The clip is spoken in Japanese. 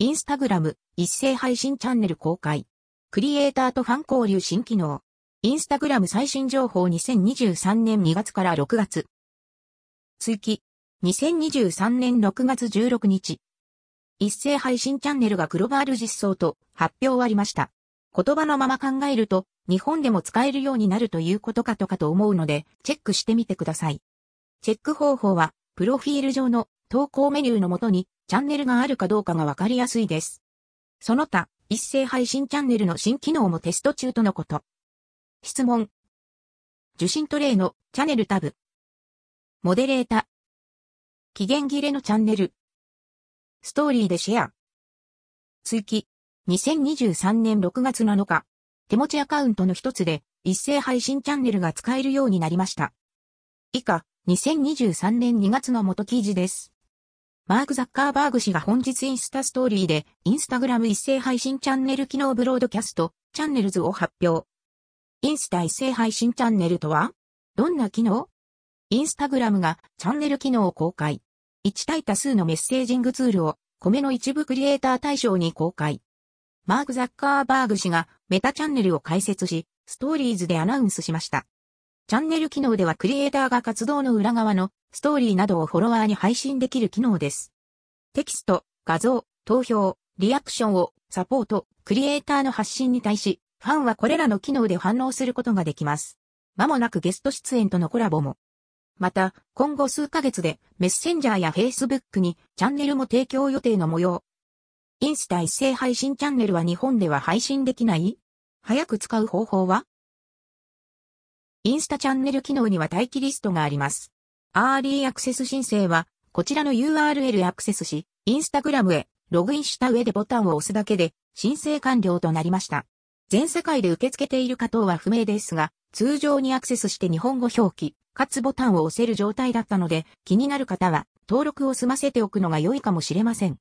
インスタグラム、一斉配信チャンネル公開。クリエイターとファン交流新機能。インスタグラム最新情報2023年2月から6月。追記。2023年6月16日。一斉配信チャンネルがグローバル実装と発表ありました。言葉のまま考えると、日本でも使えるようになるということかとかと思うので、チェックしてみてください。チェック方法は、プロフィール上の投稿メニューのもとに、チャンネルがあるかどうかがわかりやすいです。その他、一斉配信チャンネルの新機能もテスト中とのこと。質問。受信トレイのチャンネルタブ。モデレータ。期限切れのチャンネル。ストーリーでシェア。追記。2023年6月7日。手持ちアカウントの一つで一斉配信チャンネルが使えるようになりました。以下、2023年2月の元記事です。マーク・ザッカーバーグ氏が本日インスタストーリーで、インスタグラム一斉配信チャンネル機能ブロードキャスト、チャンネルズを発表。インスタ一斉配信チャンネルとはどんな機能インスタグラムがチャンネル機能を公開。1対多数のメッセージングツールを米の一部クリエイター対象に公開。マーク・ザッカーバーグ氏がメタチャンネルを開設し、ストーリーズでアナウンスしました。チャンネル機能ではクリエイターが活動の裏側のストーリーなどをフォロワーに配信できる機能です。テキスト、画像、投票、リアクションをサポート、クリエイターの発信に対し、ファンはこれらの機能で反応することができます。まもなくゲスト出演とのコラボも。また、今後数ヶ月でメッセンジャーやフェイスブックにチャンネルも提供予定の模様。インスタ一斉配信チャンネルは日本では配信できない？早く使う方法は？インスタチャンネル機能には待機リストがあります。アーリーアクセス申請は、こちらの URL アクセスし、インスタグラムへログインした上でボタンを押すだけで申請完了となりました。全世界で受け付けているか等は不明ですが、通常にアクセスして日本語表記、かつボタンを押せる状態だったので、気になる方は登録を済ませておくのが良いかもしれません。